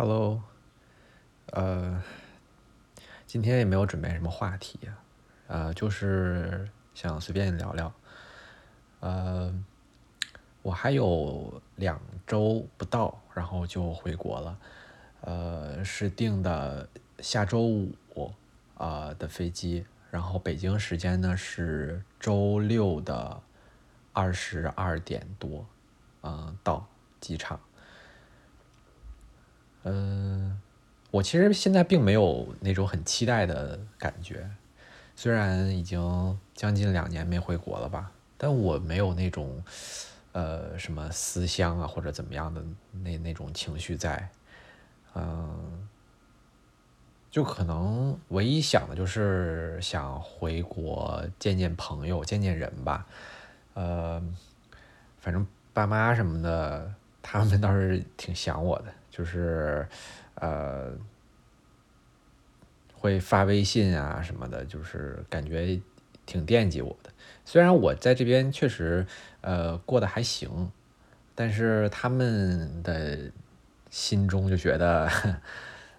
Hello，呃，今天也没有准备什么话题，呃，就是想随便聊聊。呃，我还有两周不到，然后就回国了。呃，是订的下周五啊的飞机，然后北京时间呢是周六的二十二点多，嗯，到机场。嗯，我其实现在并没有那种很期待的感觉，虽然已经将近两年没回国了吧，但我没有那种呃什么思乡啊或者怎么样的那那种情绪在，嗯，就可能唯一想的就是想回国见见朋友，见见人吧，呃，反正爸妈什么的，他们倒是挺想我的。就是，呃，会发微信啊什么的，就是感觉挺惦记我的。虽然我在这边确实，呃，过得还行，但是他们的心中就觉得，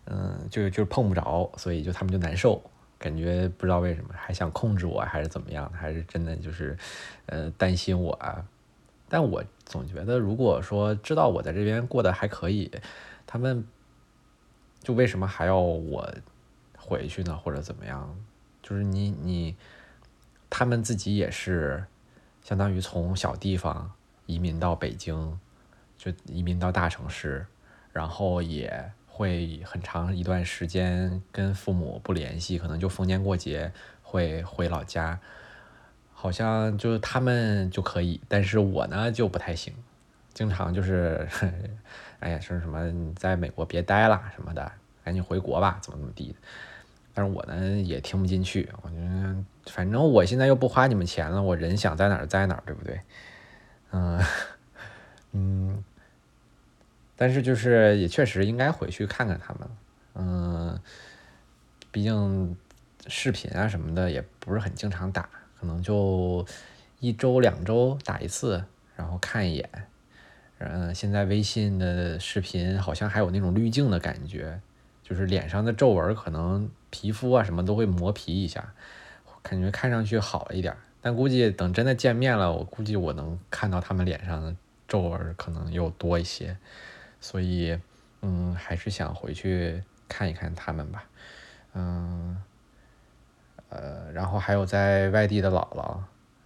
嗯，就就碰不着，所以就他们就难受，感觉不知道为什么，还想控制我，还是怎么样，还是真的就是，呃，担心我啊。但我总觉得，如果说知道我在这边过得还可以。他们就为什么还要我回去呢？或者怎么样？就是你你，他们自己也是相当于从小地方移民到北京，就移民到大城市，然后也会很长一段时间跟父母不联系，可能就逢年过节会回老家。好像就是他们就可以，但是我呢就不太行，经常就是。哎呀，说什么你在美国别待了什么的，赶紧回国吧，怎么怎么地。但是我呢也听不进去，我觉得反正我现在又不花你们钱了，我人想在哪儿在哪儿，对不对？嗯 嗯，但是就是也确实应该回去看看他们，嗯，毕竟视频啊什么的也不是很经常打，可能就一周两周打一次，然后看一眼。嗯，现在微信的视频好像还有那种滤镜的感觉，就是脸上的皱纹可能皮肤啊什么都会磨皮一下，感觉看上去好一点。但估计等真的见面了，我估计我能看到他们脸上的皱纹可能又多一些，所以嗯，还是想回去看一看他们吧。嗯，然后还有在外地的姥姥，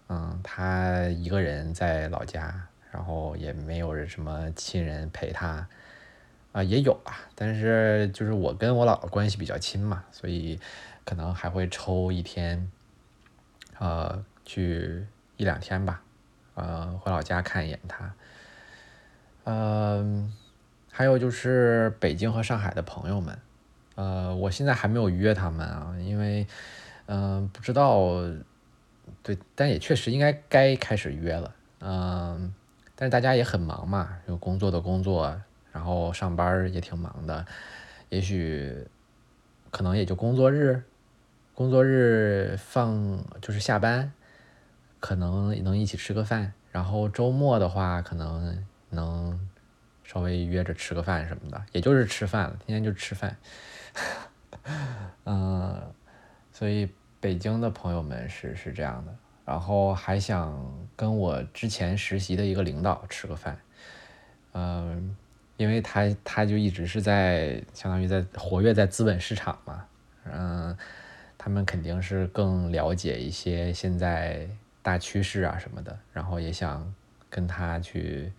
嗯，她一个人在老家。然后也没有人什么亲人陪她，啊也有啊，但是就是我跟我姥姥关系比较亲嘛，所以可能还会抽一天，呃，去一两天吧，呃，回老家看一眼她。嗯，还有就是北京和上海的朋友们，呃，我现在还没有约他们啊，因为嗯不知道，对，但也确实应该该开始约了，嗯。但是大家也很忙嘛，有工作的工作，然后上班也挺忙的，也许可能也就工作日，工作日放就是下班，可能能一起吃个饭，然后周末的话可能能稍微约着吃个饭什么的，也就是吃饭了，天天就吃饭，嗯，所以北京的朋友们是是这样的。然后还想跟我之前实习的一个领导吃个饭，嗯，因为他他就一直是在相当于在活跃在资本市场嘛，嗯，他们肯定是更了解一些现在大趋势啊什么的，然后也想跟他去，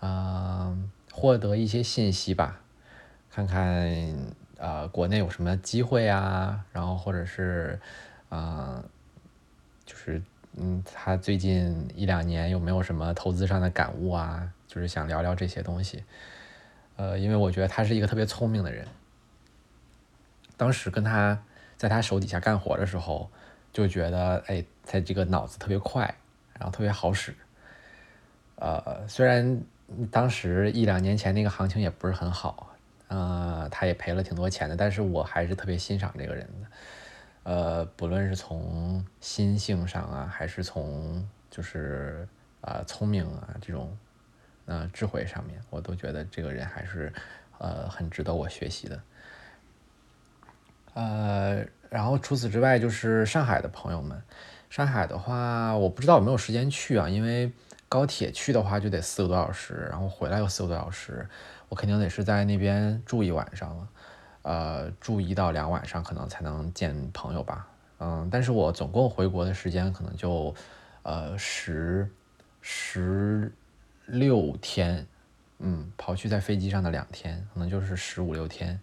嗯，获得一些信息吧，看看呃国内有什么机会啊，然后或者是，嗯。就是，嗯，他最近一两年有没有什么投资上的感悟啊？就是想聊聊这些东西。呃，因为我觉得他是一个特别聪明的人。当时跟他在他手底下干活的时候，就觉得，哎，他这个脑子特别快，然后特别好使。呃，虽然当时一两年前那个行情也不是很好，呃，他也赔了挺多钱的，但是我还是特别欣赏这个人的。呃，不论是从心性上啊，还是从就是啊聪明啊这种呃智慧上面，我都觉得这个人还是呃，很值得我学习的。呃，然后除此之外，就是上海的朋友们。上海的话，我不知道有没有时间去啊，因为高铁去的话就得四个多小时，然后回来又四个多小时，我肯定得是在那边住一晚上了，呃，住一到两晚上可能才能见朋友吧。嗯，但是我总共回国的时间可能就，呃，十十六天，嗯，刨去在飞机上的两天，可能就是十五六天。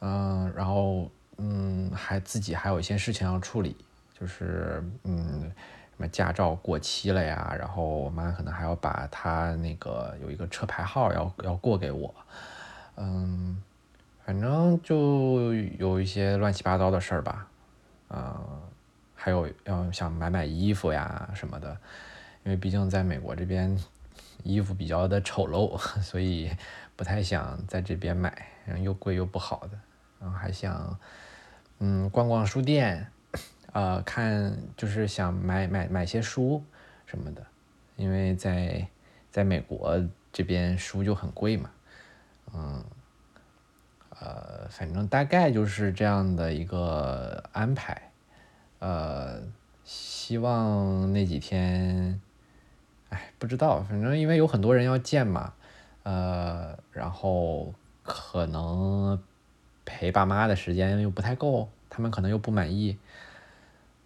嗯，然后嗯，还自己还有一些事情要处理，就是嗯，驾照过期了呀，然后我妈可能还要把她那个有一个车牌号要要过给我，嗯，反正就有一些乱七八糟的事儿吧。嗯，还有要想买买衣服呀什么的，因为毕竟在美国这边衣服比较的丑陋，所以不太想在这边买，又贵又不好的，然后还想嗯逛逛书店，呃看就是想买买买些书什么的，因为在在美国这边书就很贵嘛，嗯。呃，反正大概就是这样的一个安排，呃，希望那几天，哎，不知道，反正因为有很多人要见嘛，呃，然后可能陪爸妈的时间又不太够，他们可能又不满意，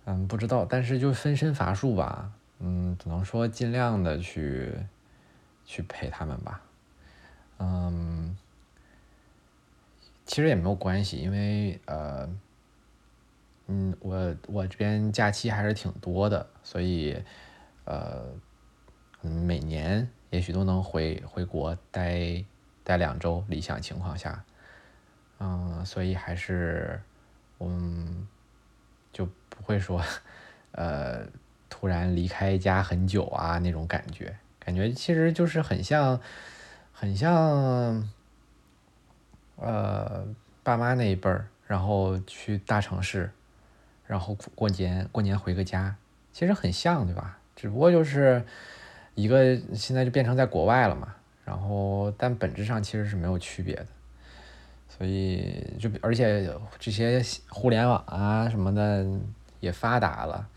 嗯，不知道，但是就分身乏术吧，嗯，只能说尽量的去去陪他们吧，嗯。其实也没有关系，因为呃，嗯，我我这边假期还是挺多的，所以呃，每年也许都能回回国待待两周，理想情况下，嗯，所以还是嗯，就不会说呃突然离开家很久啊那种感觉，感觉其实就是很像很像。呃，爸妈那一辈儿，然后去大城市，然后过年过年回个家，其实很像，对吧？只不过就是一个现在就变成在国外了嘛，然后但本质上其实是没有区别的，所以就而且这些互联网啊什么的也发达了，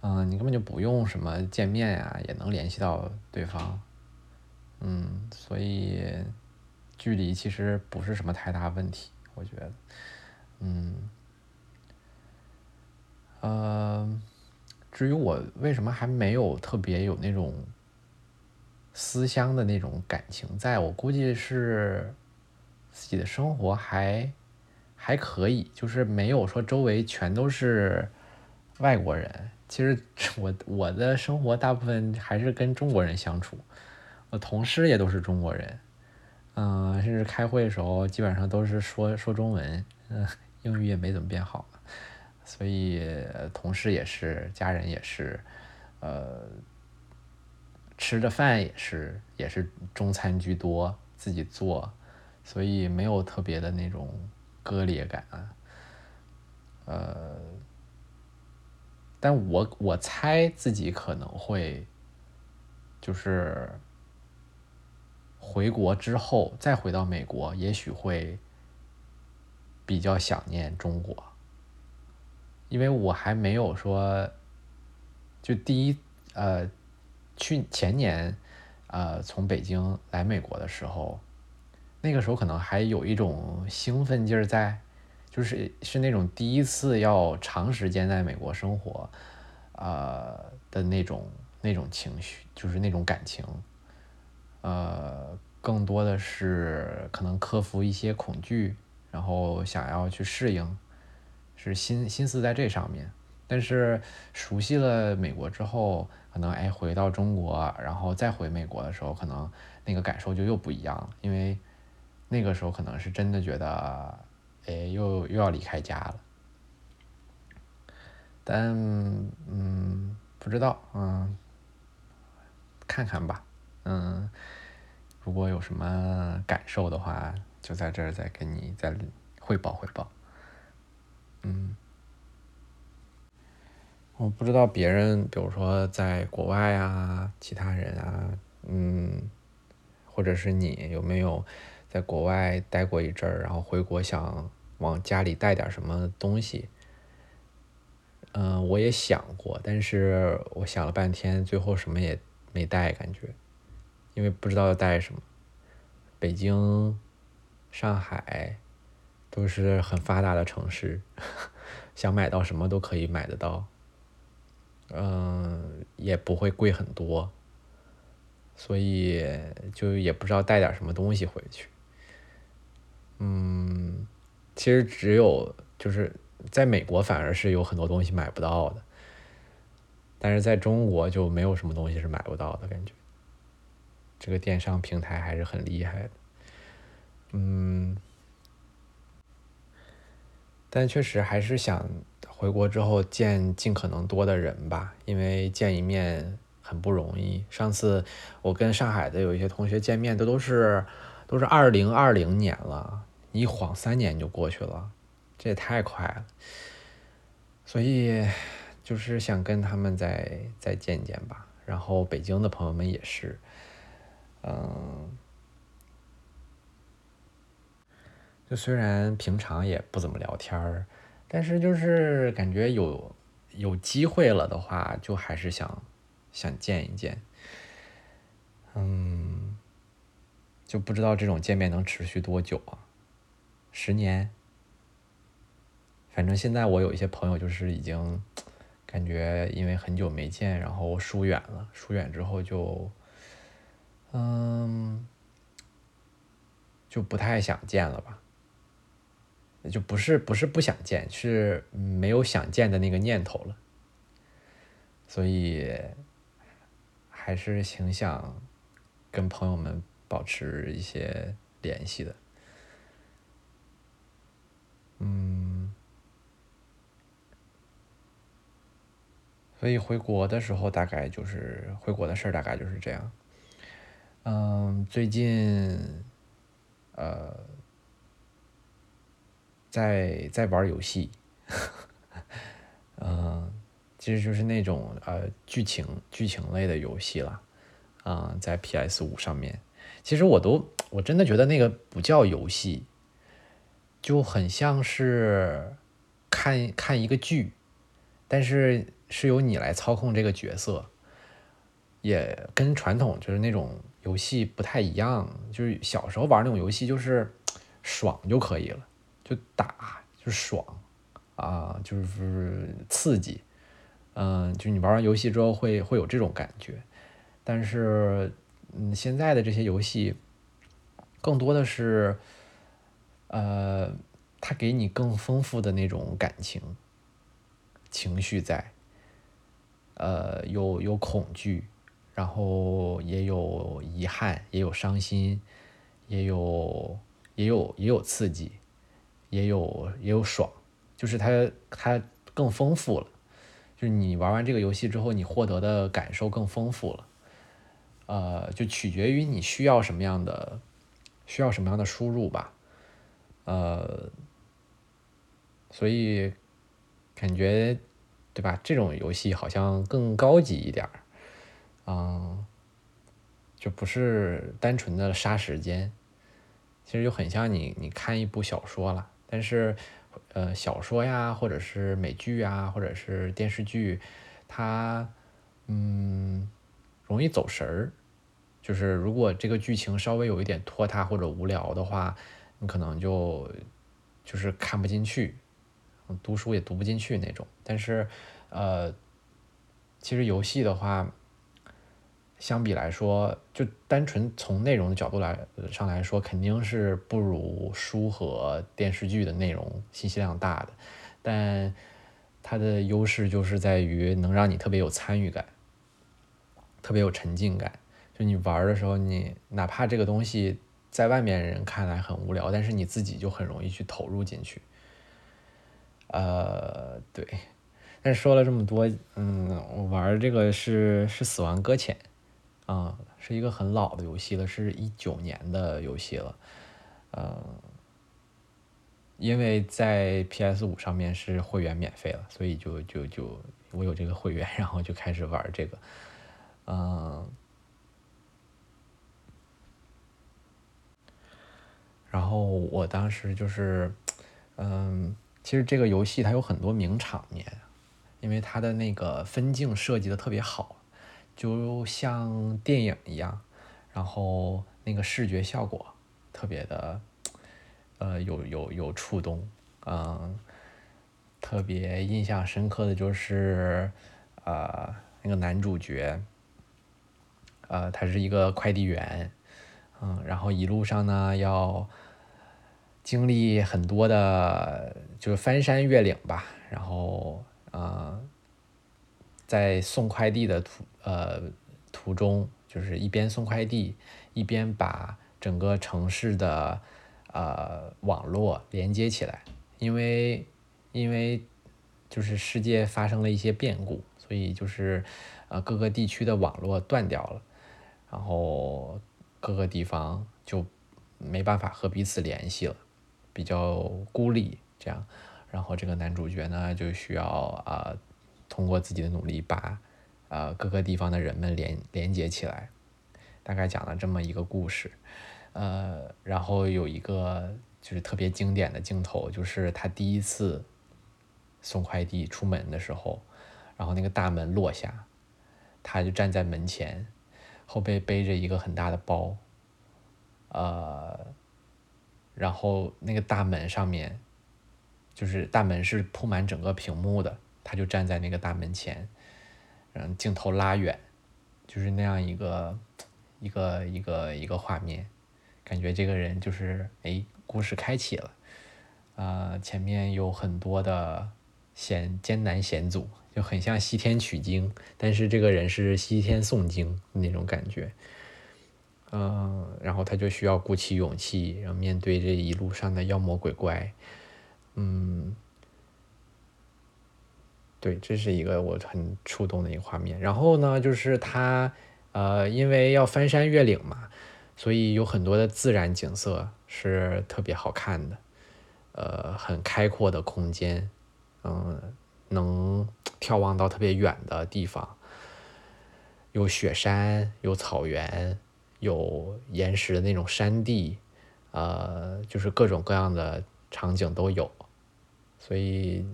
嗯，你根本就不用什么见面呀，也能联系到对方，嗯，所以。距离其实不是什么太大问题，我觉得，嗯，呃，至于我为什么还没有特别有那种思乡的那种感情，在我估计是自己的生活还还可以，就是没有说周围全都是外国人。其实我我的生活大部分还是跟中国人相处，我同事也都是中国人。嗯，甚至开会的时候基本上都是说说中文，嗯，英语也没怎么变好，所以同事也是，家人也是，呃，吃的饭也是也是中餐居多，自己做，所以没有特别的那种割裂感，呃，但我我猜自己可能会，就是。回国之后再回到美国，也许会比较想念中国，因为我还没有说，就第一呃，去前年呃从北京来美国的时候，那个时候可能还有一种兴奋劲儿在，就是是那种第一次要长时间在美国生活，呃的那种那种情绪，就是那种感情。呃，更多的是可能克服一些恐惧，然后想要去适应，是心心思在这上面。但是熟悉了美国之后，可能哎回到中国，然后再回美国的时候，可能那个感受就又不一样了。因为那个时候可能是真的觉得，哎，又又要离开家了。但嗯，不知道，嗯，看看吧。嗯，如果有什么感受的话，就在这儿再跟你再汇报汇报。嗯，我不知道别人，比如说在国外啊，其他人啊，嗯，或者是你有没有在国外待过一阵儿，然后回国想往家里带点什么东西。嗯，我也想过，但是我想了半天，最后什么也没带，感觉，因为不知道要带什么。北京、上海都是很发达的城市，想买到什么都可以买得到，嗯，也不会贵很多，所以就也不知道带点什么东西回去。嗯，其实只有就是在美国，反而是有很多东西买不到的，但是在中国就没有什么东西是买不到的感觉。这个电商平台还是很厉害的，嗯，但确实还是想回国之后见尽可能多的人吧，因为见一面很不容易。上次我跟上海的有一些同学见面，都都是都是二零二零年了。一晃三年就过去了，这也太快了。所以就是想跟他们再再见见吧。然后北京的朋友们也是，嗯，就虽然平常也不怎么聊天儿，但是就是感觉有有机会了的话，就还是想想见一见。嗯，就不知道这种见面能持续多久啊？十年，反正现在我有一些朋友，就是已经感觉因为很久没见，然后疏远了。疏远之后就，嗯，就不太想见了吧？就不是不是不想见，是没有想见的那个念头了。所以还是挺想跟朋友们保持一些联系的。嗯，所以回国的时候，大概就是回国的事儿，大概就是这样。嗯，最近，呃，在在玩游戏，嗯，其实就是那种呃剧情剧情类的游戏了，啊，在 PS 五上面，其实我都我真的觉得那个不叫游戏。就很像是看看一个剧，但是是由你来操控这个角色，也跟传统就是那种游戏不太一样。就是小时候玩那种游戏，就是爽就可以了，就打就爽啊，就是刺激，嗯，就你玩完游戏之后会会有这种感觉。但是，嗯，现在的这些游戏更多的是。呃，他给你更丰富的那种感情情绪在，呃，有有恐惧，然后也有遗憾，也有伤心，也有也有也有刺激，也有也有爽，就是它它更丰富了，就是你玩完这个游戏之后，你获得的感受更丰富了，呃，就取决于你需要什么样的需要什么样的输入吧。呃，所以感觉对吧？这种游戏好像更高级一点儿，嗯，就不是单纯的杀时间，其实就很像你你看一部小说了。但是，呃，小说呀，或者是美剧啊，或者是电视剧，它嗯容易走神儿，就是如果这个剧情稍微有一点拖沓或者无聊的话。你可能就就是看不进去，读书也读不进去那种。但是，呃，其实游戏的话，相比来说，就单纯从内容的角度来上来说，肯定是不如书和电视剧的内容信息量大的。但它的优势就是在于能让你特别有参与感，特别有沉浸感。就你玩的时候，你哪怕这个东西。在外面人看来很无聊，但是你自己就很容易去投入进去。呃，对。但说了这么多，嗯，我玩这个是是《死亡搁浅》，啊，是一个很老的游戏了，是一九年的游戏了。嗯，因为在 PS 五上面是会员免费了，所以就就就我有这个会员，然后就开始玩这个，嗯。然后我当时就是，嗯，其实这个游戏它有很多名场面，因为它的那个分镜设计的特别好，就像电影一样，然后那个视觉效果特别的，呃，有有有触动，嗯，特别印象深刻的就是，呃，那个男主角，呃，他是一个快递员，嗯，然后一路上呢要。经历很多的，就是翻山越岭吧，然后，呃，在送快递的途，呃，途中，就是一边送快递，一边把整个城市的，呃，网络连接起来，因为，因为，就是世界发生了一些变故，所以就是，呃，各个地区的网络断掉了，然后各个地方就没办法和彼此联系了。比较孤立，这样，然后这个男主角呢，就需要啊，通过自己的努力把，呃，各个地方的人们连连接起来，大概讲了这么一个故事，呃，然后有一个就是特别经典的镜头，就是他第一次送快递出门的时候，然后那个大门落下，他就站在门前，后背背着一个很大的包，呃。然后那个大门上面，就是大门是铺满整个屏幕的，他就站在那个大门前，然后，镜头拉远，就是那样一个一个一个一个画面，感觉这个人就是哎，故事开启了，啊，前面有很多的险艰难险阻，就很像西天取经，但是这个人是西天诵经那种感觉。嗯，然后他就需要鼓起勇气，然后面对这一路上的妖魔鬼怪。嗯，对，这是一个我很触动的一个画面。然后呢，就是他，呃，因为要翻山越岭嘛，所以有很多的自然景色是特别好看的，呃，很开阔的空间，嗯，能眺望到特别远的地方，有雪山，有草原。有岩石的那种山地，呃，就是各种各样的场景都有，所以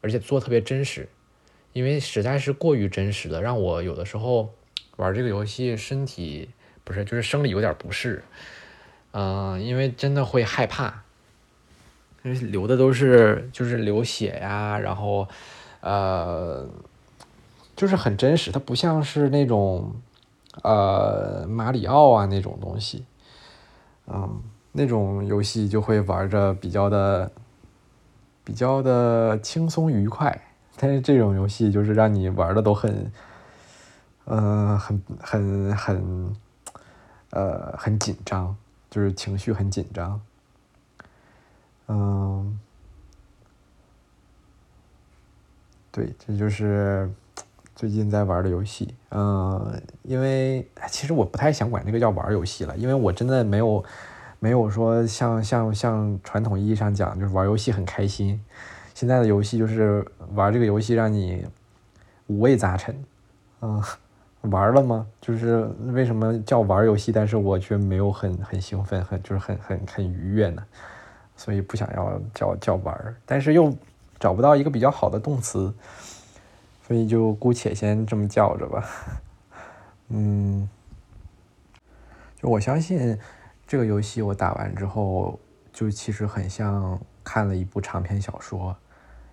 而且做特别真实，因为实在是过于真实了，让我有的时候玩这个游戏身体不是就是生理有点不适，嗯，因为真的会害怕，因为流的都是就是流血呀，然后呃，就是很真实，它不像是那种。呃，马里奥啊那种东西，嗯，那种游戏就会玩着比较的比较的轻松愉快，但是这种游戏就是让你玩的都很，呃，很很很，呃，很紧张，就是情绪很紧张，嗯，对，这就是。最近在玩的游戏，嗯，因为其实我不太想管这个叫玩游戏了，因为我真的没有没有说像像像传统意义上讲，就是玩游戏很开心。现在的游戏就是玩这个游戏让你五味杂陈，嗯，玩了吗？就是为什么叫玩游戏，但是我却没有很很兴奋，很就是很很很愉悦呢？所以不想要叫叫玩，但是又找不到一个比较好的动词。所以就姑且先这么叫着吧，嗯，就我相信这个游戏我打完之后，就其实很像看了一部长篇小说，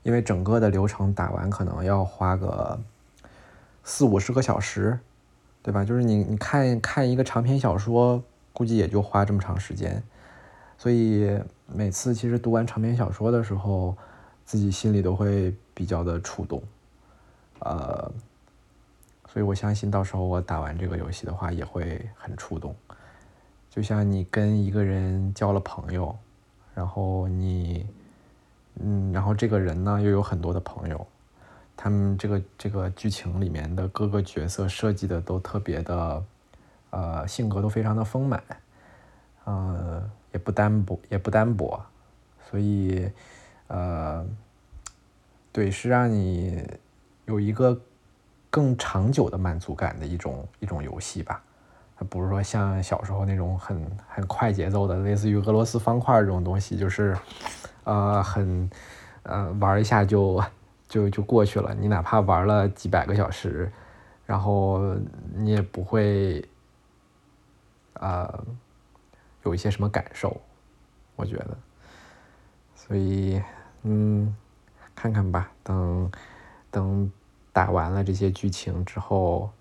因为整个的流程打完可能要花个四五十个小时，对吧？就是你你看看一个长篇小说，估计也就花这么长时间，所以每次其实读完长篇小说的时候，自己心里都会比较的触动。呃，所以我相信到时候我打完这个游戏的话，也会很触动。就像你跟一个人交了朋友，然后你，嗯，然后这个人呢又有很多的朋友，他们这个这个剧情里面的各个角色设计的都特别的，呃，性格都非常的丰满，呃，也不单薄，也不单薄，所以，呃，对，是让你。有一个更长久的满足感的一种一种游戏吧，它不是说像小时候那种很很快节奏的，类似于俄罗斯方块这种东西，就是呃很呃玩一下就就就过去了。你哪怕玩了几百个小时，然后你也不会呃有一些什么感受，我觉得。所以嗯，看看吧，等等打完了这些剧情之后，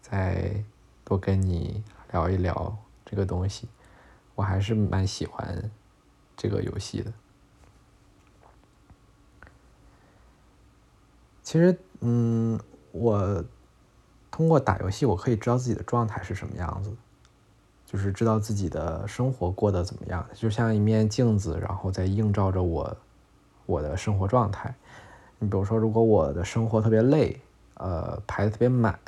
再。多跟你聊一聊这个东西，我还是蛮喜欢这个游戏的。其实，嗯，我通过打游戏，我可以知道自己的状态是什么样子，就是知道自己的生活过得怎么样，就像一面镜子，然后在映照着我我的生活状态。你比如说，如果我的生活特别累，呃，排的特别满。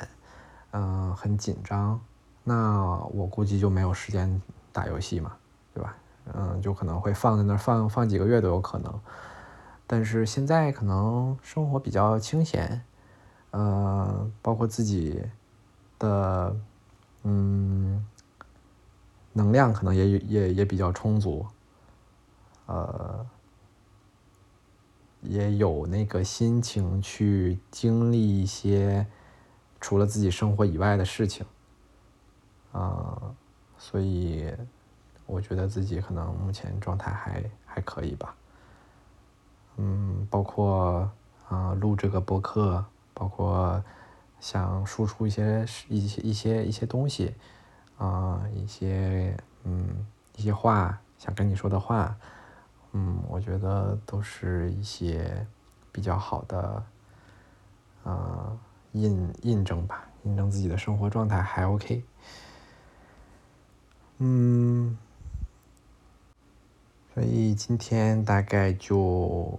嗯，很紧张，那我估计就没有时间打游戏嘛，对吧？嗯，就可能会放在那儿放放几个月都有可能。但是现在可能生活比较清闲，呃，包括自己的嗯能量可能也也也比较充足，呃，也有那个心情去经历一些。除了自己生活以外的事情，啊，所以我觉得自己可能目前状态还还可以吧。嗯，包括啊录这个播客，包括想输出一些一些一些一些东西，啊，一些嗯一些话想跟你说的话，嗯，我觉得都是一些比较好的，啊。印印证吧，印证自己的生活状态还 OK。嗯，所以今天大概就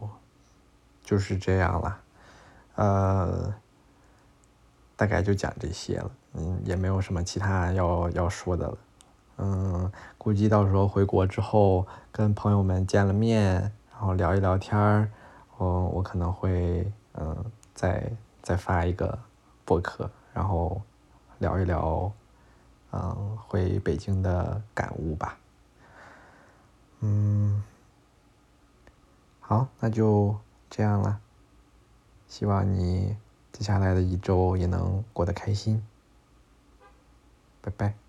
就是这样了，呃，大概就讲这些了，嗯，也没有什么其他要要说的了，嗯，估计到时候回国之后跟朋友们见了面，然后聊一聊天儿，我我可能会嗯再。再发一个博客，然后聊一聊，嗯，回北京的感悟吧。嗯，好，那就这样了。希望你接下来的一周也能过得开心。拜拜。